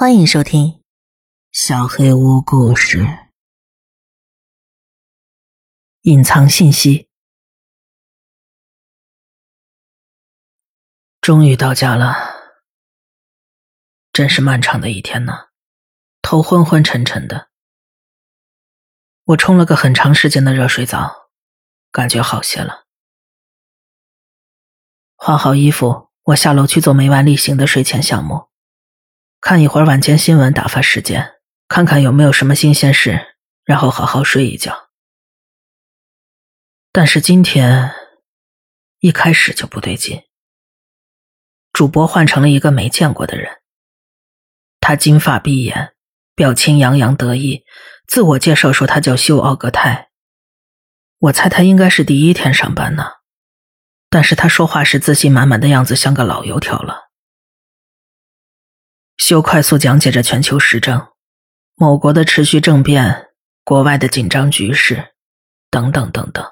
欢迎收听《小黑屋故事》。隐藏信息。终于到家了，真是漫长的一天呢，头昏昏沉沉的。我冲了个很长时间的热水澡，感觉好些了。换好衣服，我下楼去做没完例行的睡前项目。看一会儿晚间新闻，打发时间，看看有没有什么新鲜事，然后好好睡一觉。但是今天一开始就不对劲，主播换成了一个没见过的人。他金发碧眼，表情洋洋得意，自我介绍说他叫修奥格泰。我猜他应该是第一天上班呢，但是他说话时自信满满的样子，像个老油条了。修快速讲解着全球时政、某国的持续政变、国外的紧张局势，等等等等。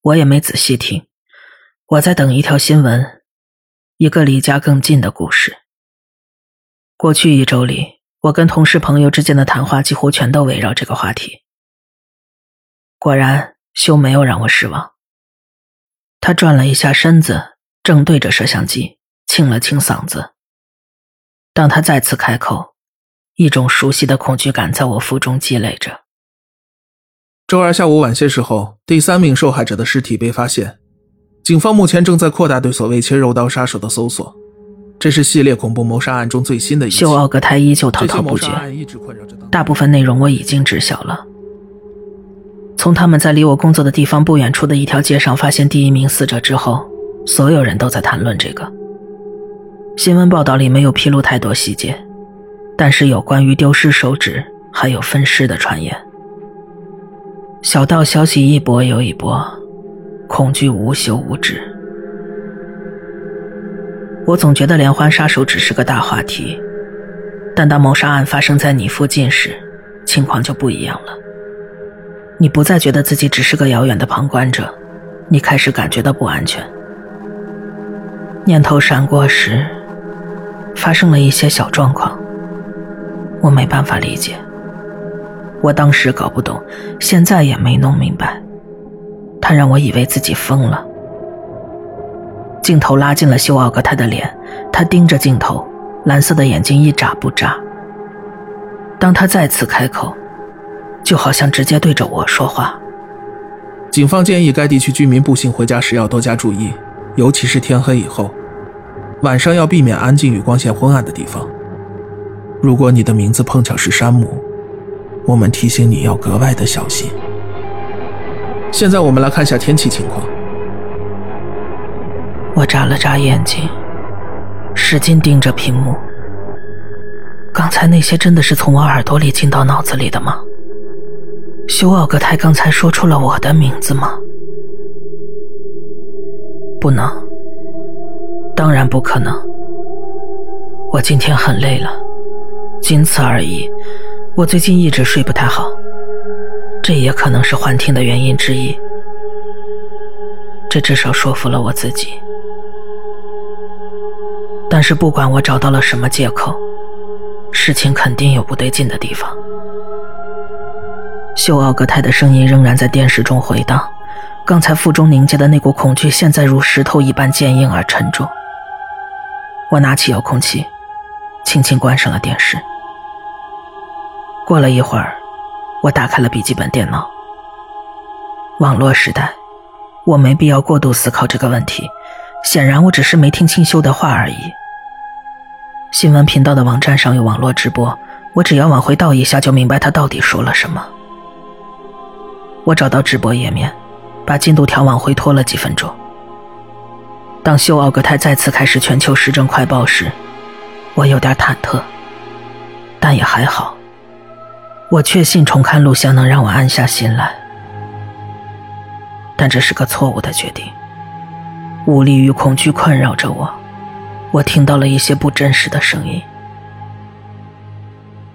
我也没仔细听，我在等一条新闻，一个离家更近的故事。过去一周里，我跟同事朋友之间的谈话几乎全都围绕这个话题。果然，修没有让我失望。他转了一下身子，正对着摄像机，清了清嗓子。当他再次开口，一种熟悉的恐惧感在我腹中积累着。周二下午晚些时候，第三名受害者的尸体被发现。警方目前正在扩大对所谓“切肉刀杀手”的搜索。这是系列恐怖谋杀案中最新的一起。秀奥格泰依旧滔滔不绝，大部分内容我已经知晓了。从他们在离我工作的地方不远处的一条街上发现第一名死者之后，所有人都在谈论这个。新闻报道里没有披露太多细节，但是有关于丢失手指还有分尸的传言。小道消息一波又一波，恐惧无休无止。我总觉得连环杀手只是个大话题，但当谋杀案发生在你附近时，情况就不一样了。你不再觉得自己只是个遥远的旁观者，你开始感觉到不安全。念头闪过时。发生了一些小状况，我没办法理解。我当时搞不懂，现在也没弄明白。他让我以为自己疯了。镜头拉近了修奥格泰的脸，他盯着镜头，蓝色的眼睛一眨不眨。当他再次开口，就好像直接对着我说话。警方建议该地区居民步行回家时要多加注意，尤其是天黑以后。晚上要避免安静与光线昏暗的地方。如果你的名字碰巧是山姆，我们提醒你要格外的小心。现在我们来看一下天气情况。我眨了眨眼睛，使劲盯着屏幕。刚才那些真的是从我耳朵里进到脑子里的吗？修奥格泰刚才说出了我的名字吗？不能。当然不可能。我今天很累了，仅此而已。我最近一直睡不太好，这也可能是幻听的原因之一。这至少说服了我自己。但是不管我找到了什么借口，事情肯定有不对劲的地方。秀奥格泰的声音仍然在电视中回荡，刚才腹中凝结的那股恐惧，现在如石头一般坚硬而沉重。我拿起遥控器，轻轻关上了电视。过了一会儿，我打开了笔记本电脑。网络时代，我没必要过度思考这个问题。显然，我只是没听清修的话而已。新闻频道的网站上有网络直播，我只要往回倒一下，就明白他到底说了什么。我找到直播页面，把进度条往回拖了几分钟。当修奥格泰再次开始全球时政快报时，我有点忐忑，但也还好。我确信重看录像能让我安下心来，但这是个错误的决定。无力与恐惧困扰着我，我听到了一些不真实的声音。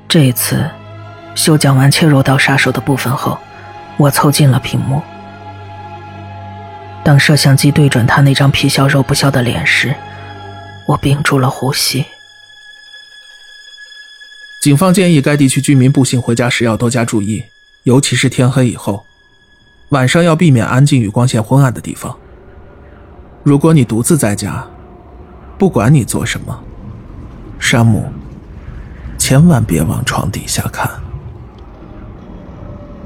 这一次，修讲完切入到杀手的部分后，我凑近了屏幕。当摄像机对准他那张皮笑肉不笑的脸时，我屏住了呼吸。警方建议该地区居民步行回家时要多加注意，尤其是天黑以后，晚上要避免安静与光线昏暗的地方。如果你独自在家，不管你做什么，山姆，千万别往床底下看。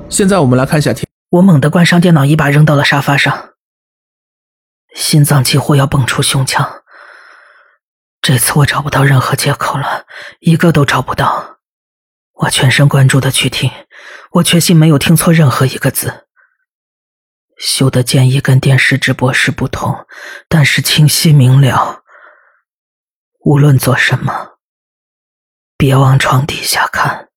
现在我们来看一下天。我猛地关上电脑，一把扔到了沙发上，心脏几乎要蹦出胸腔。这次我找不到任何借口了，一个都找不到。我全神贯注的去听，我确信没有听错任何一个字。修的建议跟电视直播时不同，但是清晰明了。无论做什么，别往床底下看。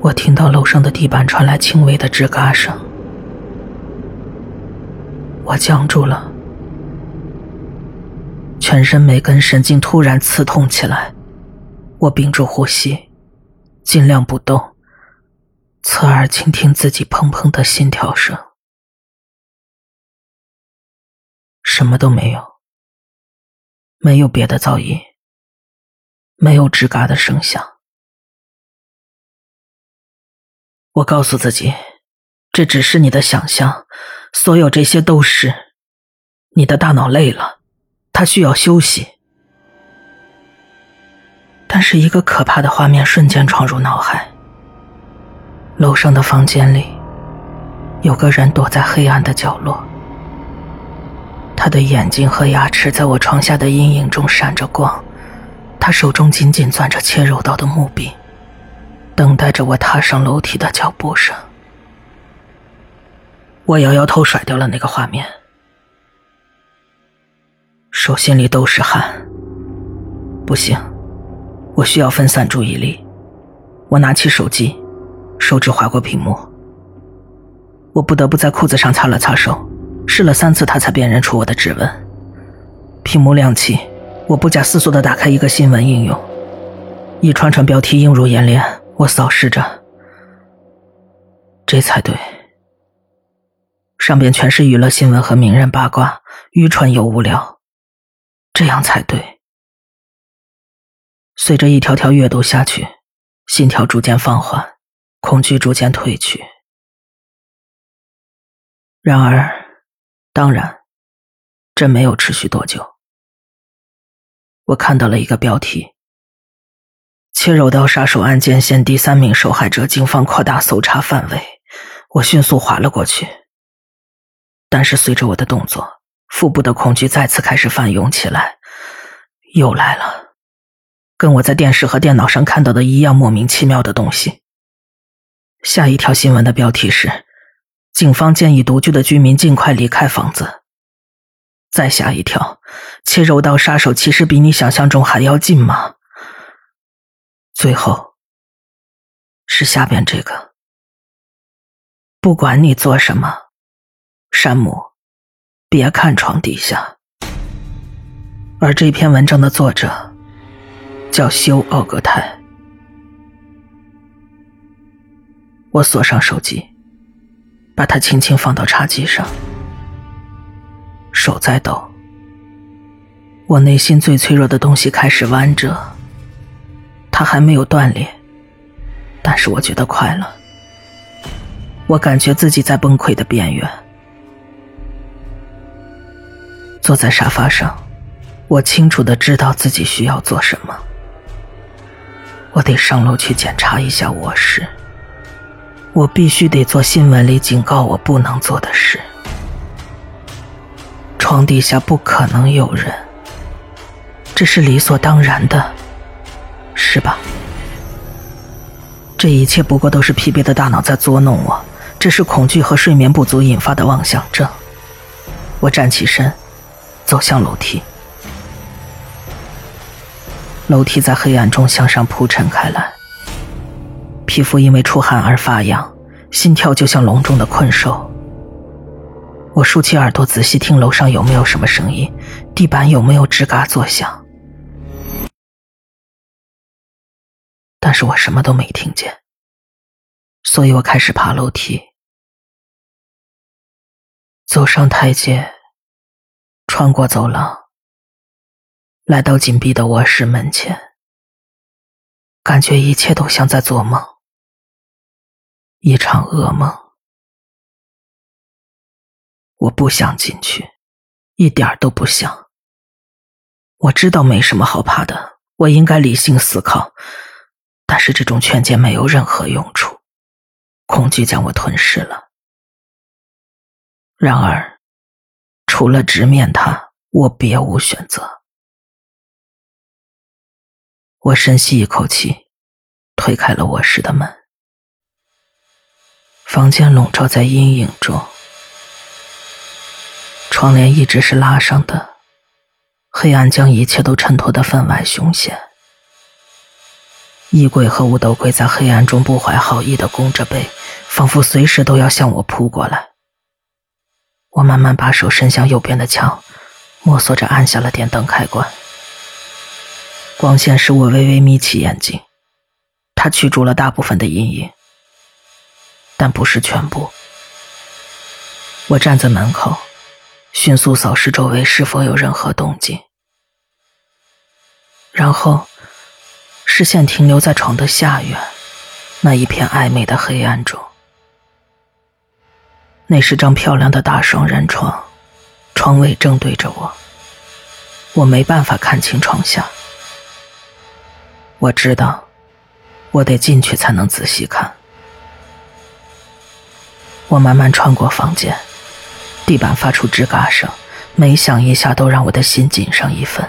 我听到楼上的地板传来轻微的吱嘎声。我僵住了，全身每根神经突然刺痛起来。我屏住呼吸，尽量不动，侧耳倾听自己砰砰的心跳声。什么都没有，没有别的噪音，没有吱嘎的声响。我告诉自己，这只是你的想象。所有这些都是你的大脑累了，它需要休息。但是一个可怕的画面瞬间闯入脑海：楼上的房间里有个人躲在黑暗的角落，他的眼睛和牙齿在我床下的阴影中闪着光，他手中紧紧攥着切肉刀的木柄，等待着我踏上楼梯的脚步声。我摇摇头，甩掉了那个画面，手心里都是汗。不行，我需要分散注意力。我拿起手机，手指划过屏幕。我不得不在裤子上擦了擦手，试了三次，他才辨认出我的指纹。屏幕亮起，我不假思索的打开一个新闻应用，一串串标题映入眼帘。我扫视着，这才对。上边全是娱乐新闻和名人八卦，愚蠢又无聊，这样才对。随着一条条阅读下去，心跳逐渐放缓，恐惧逐渐褪去。然而，当然，这没有持续多久。我看到了一个标题：“切肉刀杀手案件现第三名受害者，警方扩大搜查范围。”我迅速划了过去。但是随着我的动作，腹部的恐惧再次开始翻涌起来，又来了，跟我在电视和电脑上看到的一样莫名其妙的东西。下一条新闻的标题是：警方建议独居的居民尽快离开房子。再下一条，切肉刀杀手其实比你想象中还要近吗？最后是下边这个，不管你做什么。山姆，别看床底下。而这篇文章的作者叫修奥格泰。我锁上手机，把它轻轻放到茶几上，手在抖。我内心最脆弱的东西开始弯折，它还没有断裂，但是我觉得快乐。我感觉自己在崩溃的边缘。坐在沙发上，我清楚的知道自己需要做什么。我得上楼去检查一下卧室。我必须得做新闻里警告我不能做的事。床底下不可能有人，这是理所当然的，是吧？这一切不过都是疲惫的大脑在捉弄我，这是恐惧和睡眠不足引发的妄想症。我站起身。走向楼梯，楼梯在黑暗中向上铺陈开来。皮肤因为出汗而发痒，心跳就像笼中的困兽。我竖起耳朵仔细听楼上有没有什么声音，地板有没有吱嘎作响，但是我什么都没听见。所以我开始爬楼梯，走上台阶。穿过走廊，来到紧闭的卧室门前，感觉一切都像在做梦，一场噩梦。我不想进去，一点都不想。我知道没什么好怕的，我应该理性思考，是这种劝诫没有任何用处，恐惧将我吞噬了。然而，除了直面它，我别无选择。我深吸一口气，推开了卧室的门。房间笼罩在阴影中，窗帘一直是拉上的，黑暗将一切都衬托得分外凶险。衣柜和五斗柜在黑暗中不怀好意的弓着背，仿佛随时都要向我扑过来。我慢慢把手伸向右边的墙，摸索着按下了电灯开关。光线使我微微眯起眼睛，它驱逐了大部分的阴影，但不是全部。我站在门口，迅速扫视周围是否有任何动静，然后视线停留在床的下缘那一片暧昧的黑暗中。那是张漂亮的大双人床，床尾正对着我，我没办法看清床下。我知道，我得进去才能仔细看。我慢慢穿过房间，地板发出吱嘎声，每响一下都让我的心紧上一分。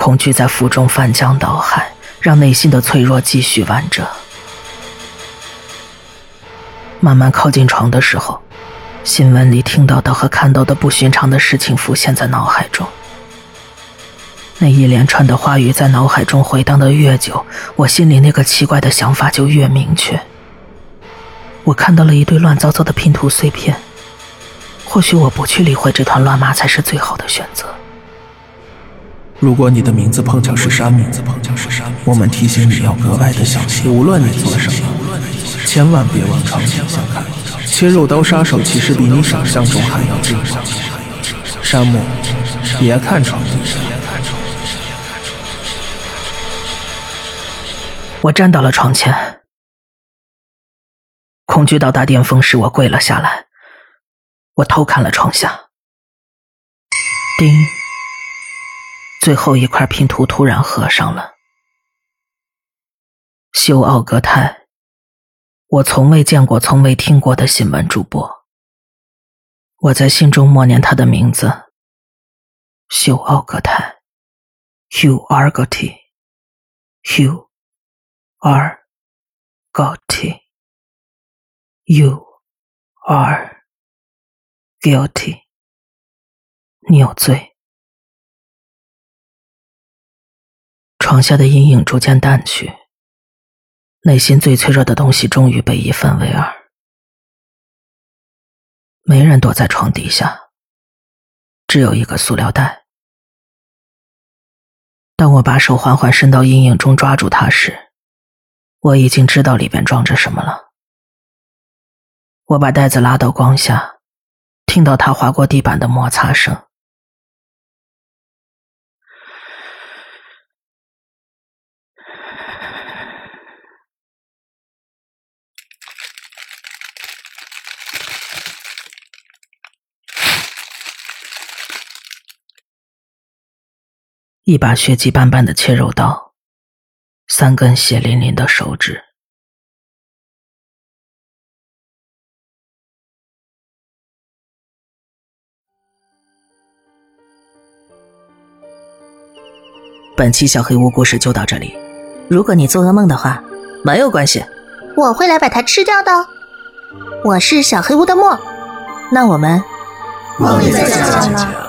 恐惧在腹中翻江倒海，让内心的脆弱继续完整。慢慢靠近床的时候，新闻里听到的和看到的不寻常的事情浮现在脑海中。那一连串的话语在脑海中回荡的越久，我心里那个奇怪的想法就越明确。我看到了一堆乱糟糟的拼图碎片，或许我不去理会这团乱麻才是最好的选择。如果你的名字碰巧是山姆，我们提醒你要格外的小心。无论你做什么，千万别往床前下看。切肉刀杀手其实比你想象中还要厉害。山姆，别看床底下。我站到了床前，恐惧到达巅峰时，我跪了下来。我偷看了床下，叮，最后一块拼图突然合上了。修奥格泰，我从未见过、从未听过的新闻主播。我在心中默念他的名字：修奥格泰，Hugh Argoty，Hugh。are guilty. You are guilty. 你有罪。床下的阴影逐渐淡去，内心最脆弱的东西终于被一分为二。没人躲在床底下，只有一个塑料袋。当我把手缓缓伸到阴影中抓住它时，我已经知道里边装着什么了。我把袋子拉到光下，听到它划过地板的摩擦声。一把血迹斑斑的切肉刀。三根血淋淋的手指。本期小黑屋故事就到这里。如果你做噩梦的话，没有关系，我会来把它吃掉的。我是小黑屋的墨，那我们梦里再见了。